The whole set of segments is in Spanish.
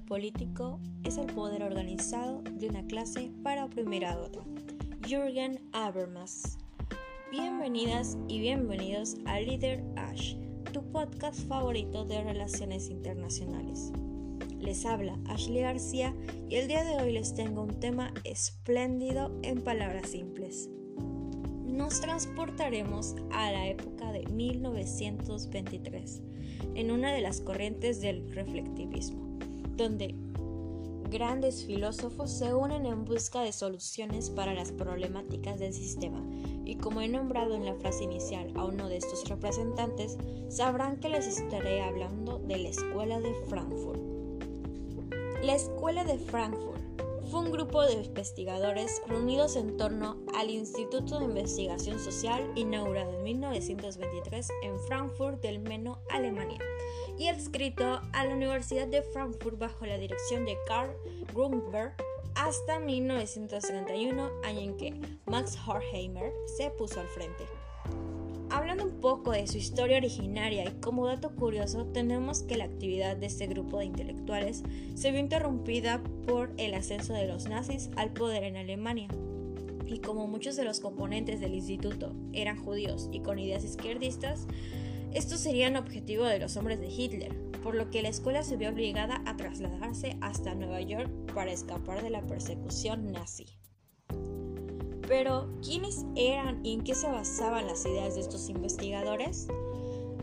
político es el poder organizado de una clase para oprimir a otra. Jürgen Habermas. Bienvenidas y bienvenidos a Leader Ash, tu podcast favorito de relaciones internacionales. Les habla Ashley García y el día de hoy les tengo un tema espléndido en palabras simples. Nos transportaremos a la época de 1923 en una de las corrientes del reflectivismo, donde grandes filósofos se unen en busca de soluciones para las problemáticas del sistema, y como he nombrado en la frase inicial a uno de estos representantes, sabrán que les estaré hablando de la Escuela de Frankfurt. La Escuela de Frankfurt fue un grupo de investigadores reunidos en torno al Instituto de Investigación Social inaugurado en 1923 en Frankfurt del Meno, Alemania, y adscrito a la Universidad de Frankfurt bajo la dirección de Karl Grunberg hasta 1931, año en que Max Horkheimer se puso al frente. Poco de su historia originaria y como dato curioso, tenemos que la actividad de este grupo de intelectuales se vio interrumpida por el ascenso de los nazis al poder en Alemania. Y como muchos de los componentes del instituto eran judíos y con ideas izquierdistas, estos serían objetivo de los hombres de Hitler, por lo que la escuela se vio obligada a trasladarse hasta Nueva York para escapar de la persecución nazi. Pero, ¿quiénes eran y en qué se basaban las ideas de estos investigadores?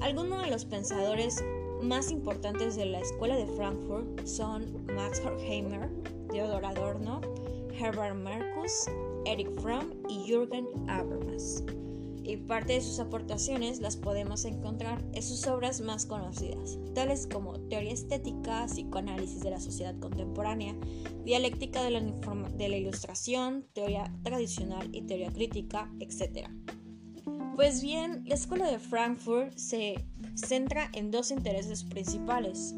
Algunos de los pensadores más importantes de la Escuela de Frankfurt son Max Horkheimer, Theodor Adorno, Herbert Marcus, Erich Fromm y Jürgen Habermas y parte de sus aportaciones las podemos encontrar en sus obras más conocidas, tales como Teoría Estética, Psicoanálisis de la Sociedad Contemporánea, Dialéctica de la, Ilustración, Teoría Tradicional y Teoría Crítica, etc. Pues bien, la Escuela de Frankfurt se centra en dos intereses principales.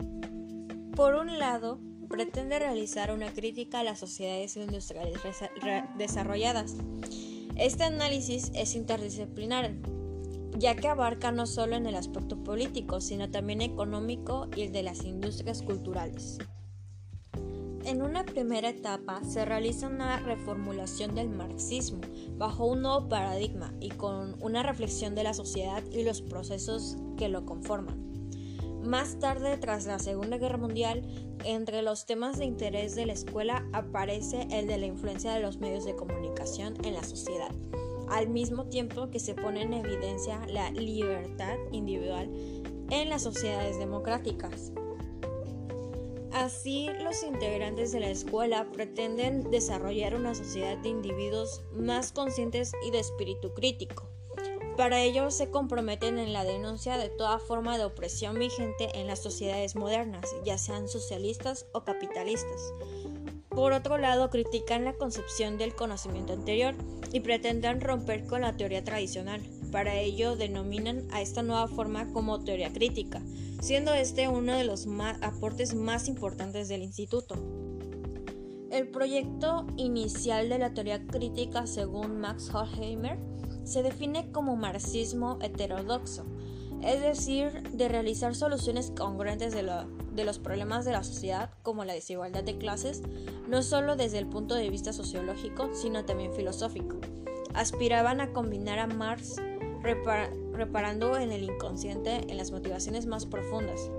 Por un lado, pretende realizar una crítica a las sociedades industriales desarrolladas, este análisis es interdisciplinar, ya que abarca no solo en el aspecto político, sino también económico y el de las industrias culturales. En una primera etapa se realiza una reformulación del marxismo bajo un nuevo paradigma y con una reflexión de la sociedad y los procesos que lo conforman. Más tarde, tras la Segunda Guerra Mundial, entre los temas de interés de la escuela aparece el de la influencia de los medios de comunicación en la sociedad, al mismo tiempo que se pone en evidencia la libertad individual en las sociedades democráticas. Así, los integrantes de la escuela pretenden desarrollar una sociedad de individuos más conscientes y de espíritu crítico para ello se comprometen en la denuncia de toda forma de opresión vigente en las sociedades modernas, ya sean socialistas o capitalistas. Por otro lado, critican la concepción del conocimiento anterior y pretenden romper con la teoría tradicional. Para ello denominan a esta nueva forma como teoría crítica, siendo este uno de los aportes más importantes del instituto. El proyecto inicial de la teoría crítica, según Max Horkheimer, se define como marxismo heterodoxo, es decir, de realizar soluciones congruentes de, los problemas de la sociedad, como la desigualdad de clases, no solo desde el punto de vista sociológico, sino también filosófico. Aspiraban a combinar a Marx reparando en el inconsciente en las motivaciones más profundas.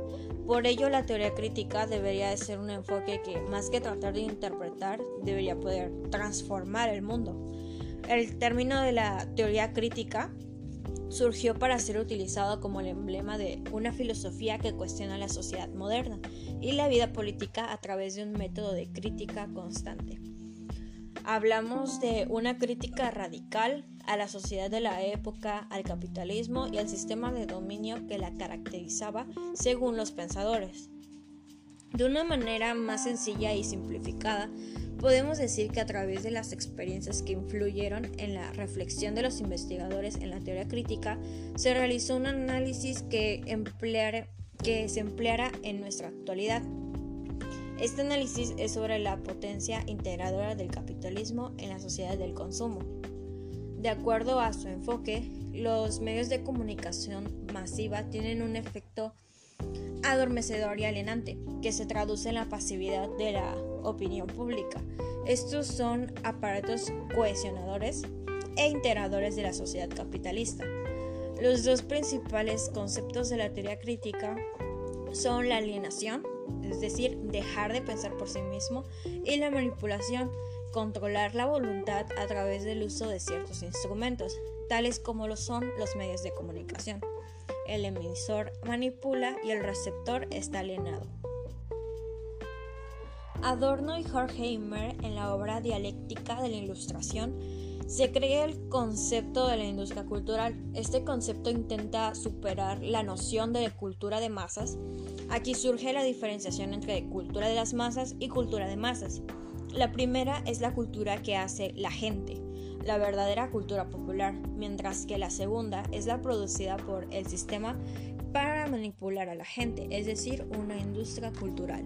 Por ello, la teoría crítica debería de ser un enfoque que, más que tratar de interpretar, debería poder transformar el mundo. El término de la teoría crítica surgió para ser utilizado como el emblema de una filosofía que cuestiona la sociedad moderna y la vida política a través de un método de crítica constante. Hablamos de una crítica radical a la sociedad de la época, al capitalismo y al sistema de dominio que la caracterizaba según los pensadores. De una manera más sencilla y simplificada, Podemos decir que a través de las experiencias que influyeron en la reflexión de los investigadores en la teoría crítica, se realizó un análisis que, que se empleara en nuestra actualidad. Este análisis es sobre la potencia integradora del capitalismo en la sociedad del consumo. De acuerdo a su enfoque, los medios de comunicación masiva tienen un efecto adormecedor y alienante, que se traduce en la pasividad de la opinión pública. Estos son aparatos cohesionadores e integradores de la sociedad capitalista. Los dos principales conceptos de la teoría crítica son la alienación, es decir, dejar de pensar por sí mismo, y la manipulación, controlar la voluntad a través del uso de ciertos instrumentos, tales como lo son los medios de comunicación. El emisor manipula y el receptor está alienado. Adorno y Horkheimer en la obra Dialéctica de la Ilustración se crea el concepto de la industria cultural. Este concepto intenta superar la noción de cultura de masas. Aquí surge la diferenciación entre cultura de las masas y cultura de masas. La primera es la cultura que hace la gente, la verdadera cultura popular, mientras que la segunda es la producida por el sistema para manipular a la gente, es decir, una industria cultural.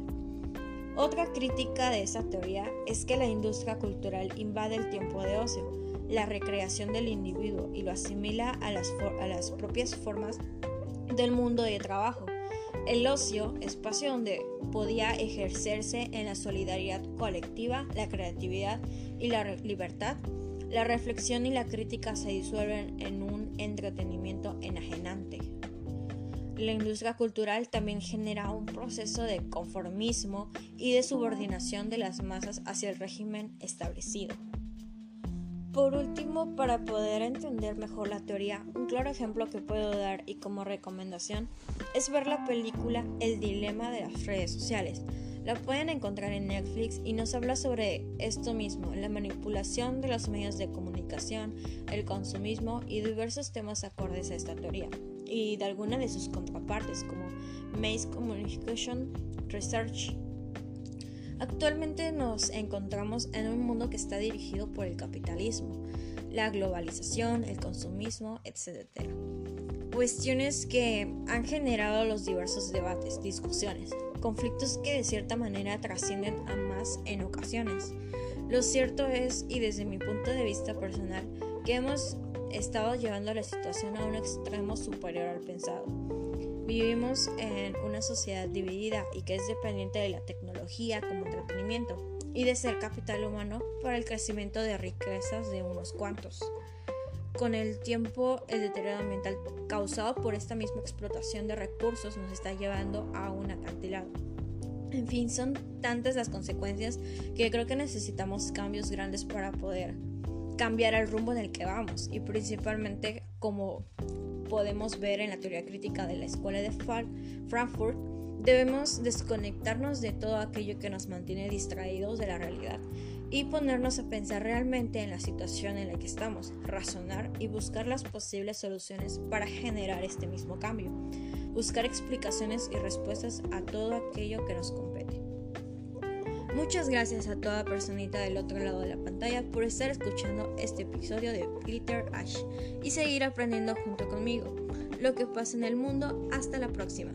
Otra crítica de esa teoría es que la industria cultural invade el tiempo de ocio, la recreación del individuo y lo asimila a las, a las propias formas del mundo de trabajo. El ocio, espacio donde podía ejercerse en la solidaridad colectiva, la creatividad y la libertad, la reflexión y la crítica se disuelven en un entretenimiento enajenante. La industria cultural también genera un proceso de conformismo y de subordinación de las masas hacia el régimen establecido. Por último, para poder entender mejor la teoría, un claro ejemplo que puedo dar y como recomendación es ver la película El dilema de las redes sociales. La pueden encontrar en Netflix y nos habla sobre esto mismo, la manipulación de los medios de comunicación, el consumismo y diversos temas acordes a esta teoría, y de alguna de sus contrapartes como Mass Communication Research Actualmente nos encontramos en un mundo que está dirigido por el capitalismo, la globalización, el consumismo, etc. Cuestiones que han generado los diversos debates, discusiones, conflictos que de cierta manera trascienden a más en ocasiones. Lo cierto es, y desde mi punto de vista personal, que hemos estado llevando la situación a un extremo superior al pensado Vivimos en una sociedad dividida y que es dependiente de la tecnología como entretenimiento y de ser capital humano para el crecimiento de riquezas de unos cuantos. Con el tiempo, el deterioro ambiental causado por esta misma explotación de recursos nos está llevando a un acantilado. En fin, son tantas las consecuencias que creo que necesitamos cambios grandes para poder cambiar el rumbo en el que vamos y principalmente como podemos ver en la teoría crítica de la Escuela de Frankfurt, debemos desconectarnos de todo aquello que nos mantiene distraídos de la realidad y ponernos a pensar realmente en la situación en la que estamos, razonar y buscar las posibles soluciones para generar este mismo cambio, buscar explicaciones y respuestas a todo aquello que nos compete. Muchas gracias a toda personita del otro lado de la pantalla por estar escuchando este episodio de Glitter Ash y seguir aprendiendo junto conmigo lo que pasa en el mundo. Hasta la próxima.